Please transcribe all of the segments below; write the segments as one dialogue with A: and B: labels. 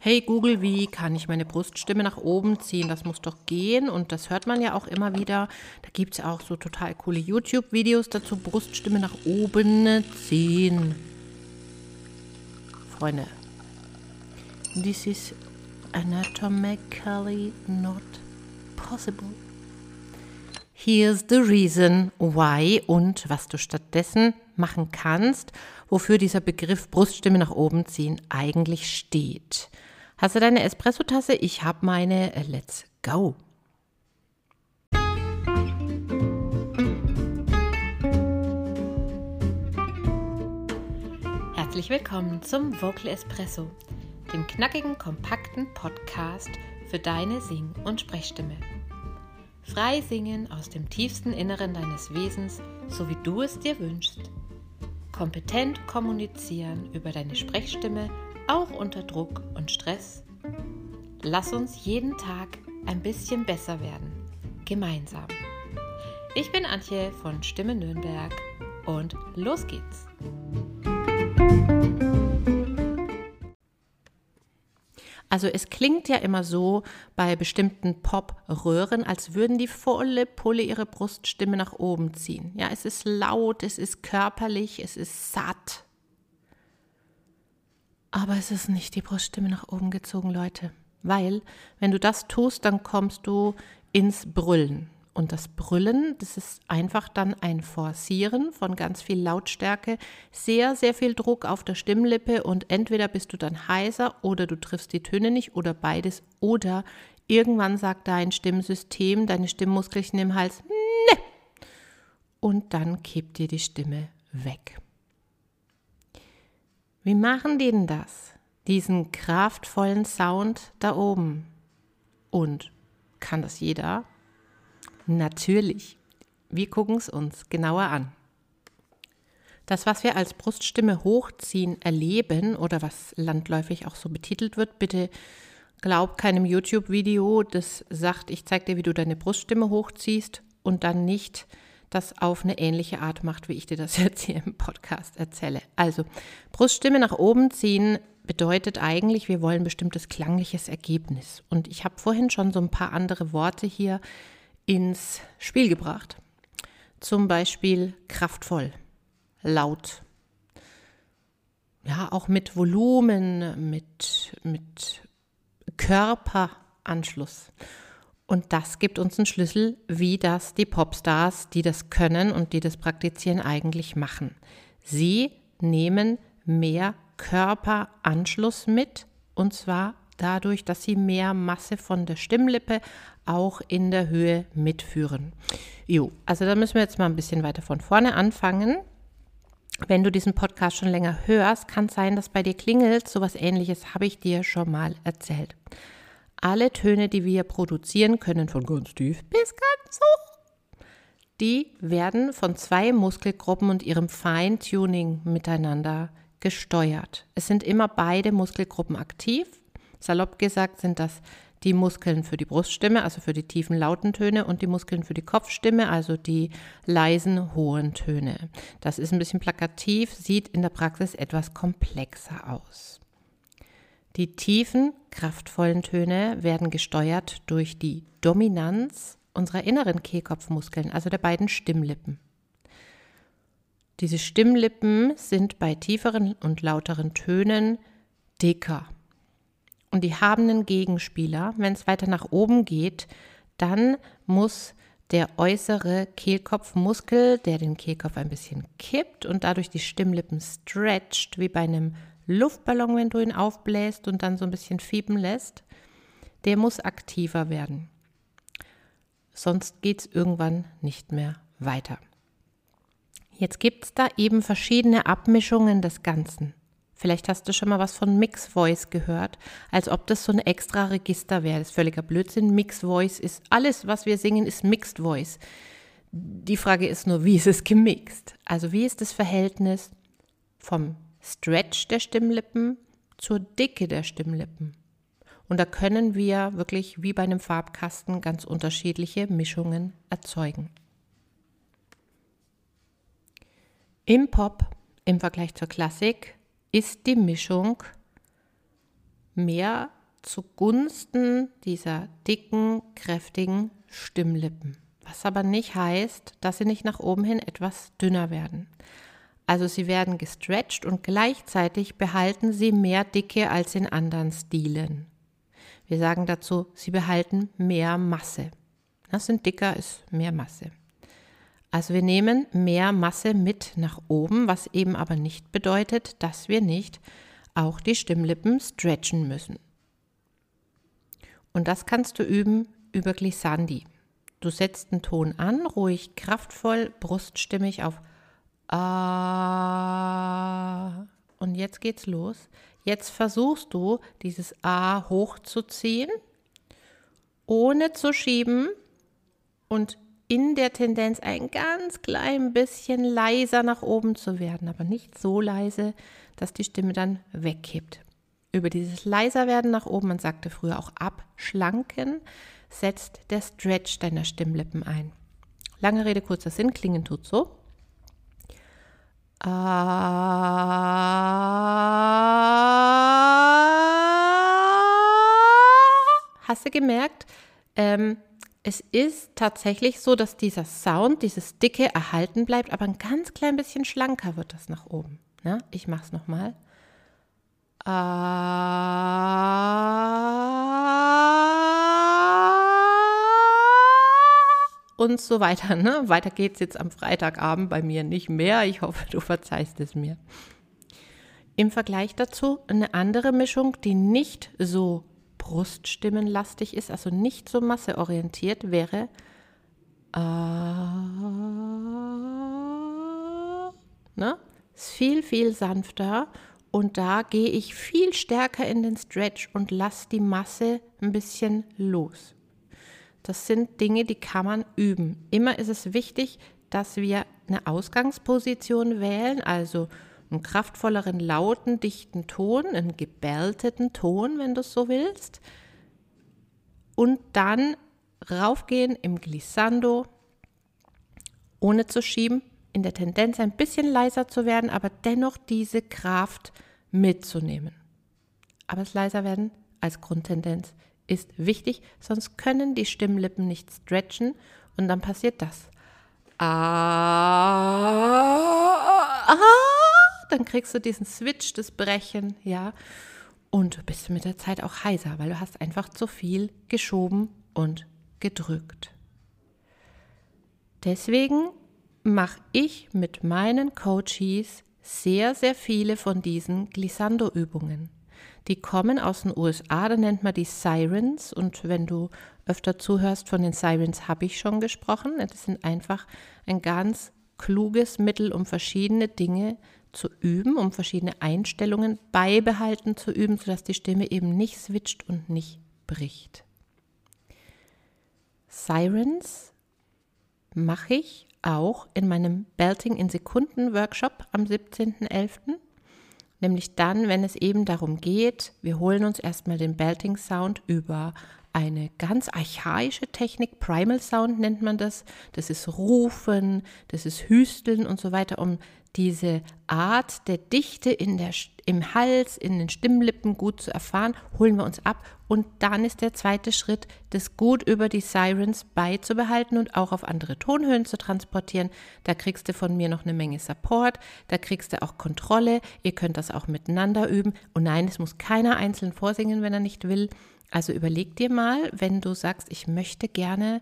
A: hey Google, wie kann ich meine Bruststimme nach oben ziehen? Das muss doch gehen. Und das hört man ja auch immer wieder. Da gibt es auch so total coole YouTube-Videos dazu, Bruststimme nach oben ziehen. Freunde, this is anatomically not possible. Here's the reason why und was du stattdessen machen kannst, wofür dieser Begriff Bruststimme nach oben ziehen eigentlich steht. Hast du deine Espresso-Tasse? Ich habe meine. Let's go. Herzlich willkommen zum Vocal Espresso, dem knackigen, kompakten Podcast für deine Sing- und Sprechstimme. Frei singen aus dem tiefsten Inneren deines Wesens, so wie du es dir wünschst. Kompetent kommunizieren über deine Sprechstimme, auch unter Druck und Stress. Lass uns jeden Tag ein bisschen besser werden. Gemeinsam. Ich bin Antje von Stimme Nürnberg und los geht's. Also es klingt ja immer so bei bestimmten Pop-Röhren, als würden die volle Pulle ihre Bruststimme nach oben ziehen. Ja, es ist laut, es ist körperlich, es ist satt. Aber es ist nicht die Bruststimme nach oben gezogen, Leute. Weil, wenn du das tust, dann kommst du ins Brüllen. Und das Brüllen, das ist einfach dann ein Forcieren von ganz viel Lautstärke, sehr, sehr viel Druck auf der Stimmlippe und entweder bist du dann heiser oder du triffst die Töne nicht oder beides oder irgendwann sagt dein Stimmsystem, deine Stimmmuskelchen im Hals, ne! Und dann kippt dir die Stimme weg. Wie machen die denn das? Diesen kraftvollen Sound da oben. Und kann das jeder? Natürlich. Wir gucken es uns genauer an. Das, was wir als Bruststimme hochziehen erleben oder was landläufig auch so betitelt wird, bitte glaub keinem YouTube-Video, das sagt, ich zeige dir, wie du deine Bruststimme hochziehst und dann nicht das auf eine ähnliche Art macht, wie ich dir das jetzt hier im Podcast erzähle. Also, Bruststimme nach oben ziehen bedeutet eigentlich, wir wollen ein bestimmtes klangliches Ergebnis. Und ich habe vorhin schon so ein paar andere Worte hier ins Spiel gebracht. Zum Beispiel kraftvoll, laut, ja, auch mit Volumen, mit, mit Körperanschluss. Und das gibt uns einen Schlüssel, wie das die Popstars, die das können und die das praktizieren, eigentlich machen. Sie nehmen mehr Körperanschluss mit und zwar dadurch, dass sie mehr Masse von der Stimmlippe auch in der Höhe mitführen. Jo, also da müssen wir jetzt mal ein bisschen weiter von vorne anfangen. Wenn du diesen Podcast schon länger hörst, kann es sein, dass bei dir klingelt. So was ähnliches habe ich dir schon mal erzählt. Alle Töne, die wir produzieren können, von ganz tief bis ganz hoch, die werden von zwei Muskelgruppen und ihrem Feintuning miteinander gesteuert. Es sind immer beide Muskelgruppen aktiv Salopp gesagt sind das die Muskeln für die Bruststimme, also für die tiefen lauten Töne und die Muskeln für die Kopfstimme, also die leisen hohen Töne. Das ist ein bisschen plakativ, sieht in der Praxis etwas komplexer aus. Die tiefen, kraftvollen Töne werden gesteuert durch die Dominanz unserer inneren Kehlkopfmuskeln, also der beiden Stimmlippen. Diese Stimmlippen sind bei tieferen und lauteren Tönen dicker und die haben einen Gegenspieler. Wenn es weiter nach oben geht, dann muss der äußere Kehlkopfmuskel, der den Kehlkopf ein bisschen kippt und dadurch die Stimmlippen stretcht, wie bei einem Luftballon, wenn du ihn aufbläst und dann so ein bisschen fiepen lässt, der muss aktiver werden. Sonst geht es irgendwann nicht mehr weiter. Jetzt gibt es da eben verschiedene Abmischungen des Ganzen. Vielleicht hast du schon mal was von Mix Voice gehört, als ob das so ein extra Register wäre. Das ist völliger Blödsinn. Mix Voice ist alles, was wir singen, ist Mixed Voice. Die Frage ist nur, wie ist es gemixt? Also wie ist das Verhältnis vom Stretch der Stimmlippen zur Dicke der Stimmlippen? Und da können wir wirklich wie bei einem Farbkasten ganz unterschiedliche Mischungen erzeugen. Im Pop im Vergleich zur Klassik ist die Mischung mehr zugunsten dieser dicken, kräftigen Stimmlippen. Was aber nicht heißt, dass sie nicht nach oben hin etwas dünner werden. Also sie werden gestretched und gleichzeitig behalten sie mehr Dicke als in anderen Stilen. Wir sagen dazu, sie behalten mehr Masse. Das sind dicker ist mehr Masse. Also wir nehmen mehr Masse mit nach oben, was eben aber nicht bedeutet, dass wir nicht auch die Stimmlippen stretchen müssen. Und das kannst du üben über Glissandi. Du setzt einen Ton an, ruhig, kraftvoll, bruststimmig auf A. Und jetzt geht's los. Jetzt versuchst du, dieses A hochzuziehen, ohne zu schieben und in der Tendenz ein ganz klein bisschen leiser nach oben zu werden, aber nicht so leise, dass die Stimme dann wegkippt. Über dieses leiser werden nach oben, man sagte früher auch abschlanken, setzt der Stretch deiner Stimmlippen ein. Lange Rede, kurzer Sinn, klingen tut so. Hast du gemerkt? Ähm, es ist tatsächlich so, dass dieser Sound, dieses Dicke erhalten bleibt, aber ein ganz klein bisschen schlanker wird das nach oben. Ja, ich mache es nochmal. Und so weiter. Ne? Weiter geht's jetzt am Freitagabend bei mir nicht mehr. Ich hoffe, du verzeihst es mir. Im Vergleich dazu eine andere Mischung, die nicht so bruststimmenlastig ist, also nicht so masseorientiert, wäre äh, ne? ist viel, viel sanfter und da gehe ich viel stärker in den Stretch und lasse die Masse ein bisschen los. Das sind Dinge, die kann man üben. Immer ist es wichtig, dass wir eine Ausgangsposition wählen, also einen kraftvolleren, lauten, dichten Ton, einen gebälteten Ton, wenn du es so willst. Und dann raufgehen im Glissando, ohne zu schieben, in der Tendenz ein bisschen leiser zu werden, aber dennoch diese Kraft mitzunehmen. Aber das leiser werden als Grundtendenz ist wichtig, sonst können die Stimmlippen nicht stretchen und dann passiert das. Ah, ah, dann kriegst du diesen Switch, das Brechen, ja. Und bist du mit der Zeit auch heiser, weil du hast einfach zu viel geschoben und gedrückt. Deswegen mache ich mit meinen Coaches sehr, sehr viele von diesen Glissando-Übungen. Die kommen aus den USA, da nennt man die Sirens. Und wenn du öfter zuhörst, von den Sirens habe ich schon gesprochen. Das sind einfach ein ganz kluges Mittel, um verschiedene Dinge zu üben, um verschiedene Einstellungen beibehalten zu üben, sodass die Stimme eben nicht switcht und nicht bricht. Sirens mache ich auch in meinem Belting in Sekunden Workshop am 17.11. Nämlich dann, wenn es eben darum geht, wir holen uns erstmal den Belting Sound über eine ganz archaische Technik, Primal Sound nennt man das. Das ist Rufen, das ist Hüsteln und so weiter, um diese Art der Dichte in der, im Hals, in den Stimmlippen gut zu erfahren, holen wir uns ab. Und dann ist der zweite Schritt, das gut über die Sirens beizubehalten und auch auf andere Tonhöhen zu transportieren. Da kriegst du von mir noch eine Menge Support, da kriegst du auch Kontrolle. Ihr könnt das auch miteinander üben. Und nein, es muss keiner einzeln vorsingen, wenn er nicht will. Also überleg dir mal, wenn du sagst, ich möchte gerne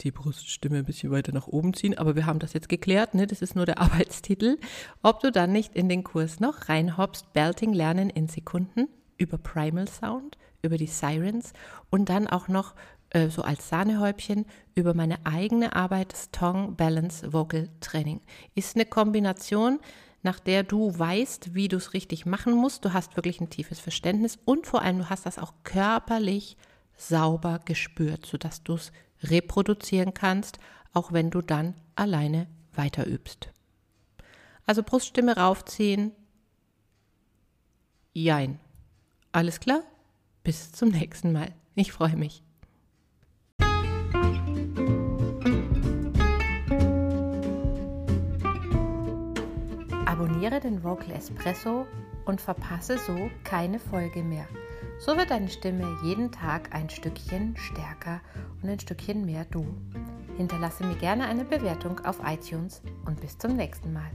A: die Bruststimme ein bisschen weiter nach oben ziehen. Aber wir haben das jetzt geklärt, ne? das ist nur der Arbeitstitel. Ob du dann nicht in den Kurs noch reinhoppst, Belting lernen in Sekunden über Primal Sound, über die Sirens und dann auch noch äh, so als Sahnehäubchen über meine eigene Arbeit, das Tongue Balance Vocal Training. Ist eine Kombination, nach der du weißt, wie du es richtig machen musst. Du hast wirklich ein tiefes Verständnis und vor allem du hast das auch körperlich sauber gespürt, sodass du es reproduzieren kannst, auch wenn du dann alleine weiter übst. Also Bruststimme raufziehen. Jein. Alles klar? Bis zum nächsten Mal. Ich freue mich. Abonniere den Vocal Espresso und verpasse so keine Folge mehr. So wird deine Stimme jeden Tag ein Stückchen stärker und ein Stückchen mehr du. Hinterlasse mir gerne eine Bewertung auf iTunes und bis zum nächsten Mal.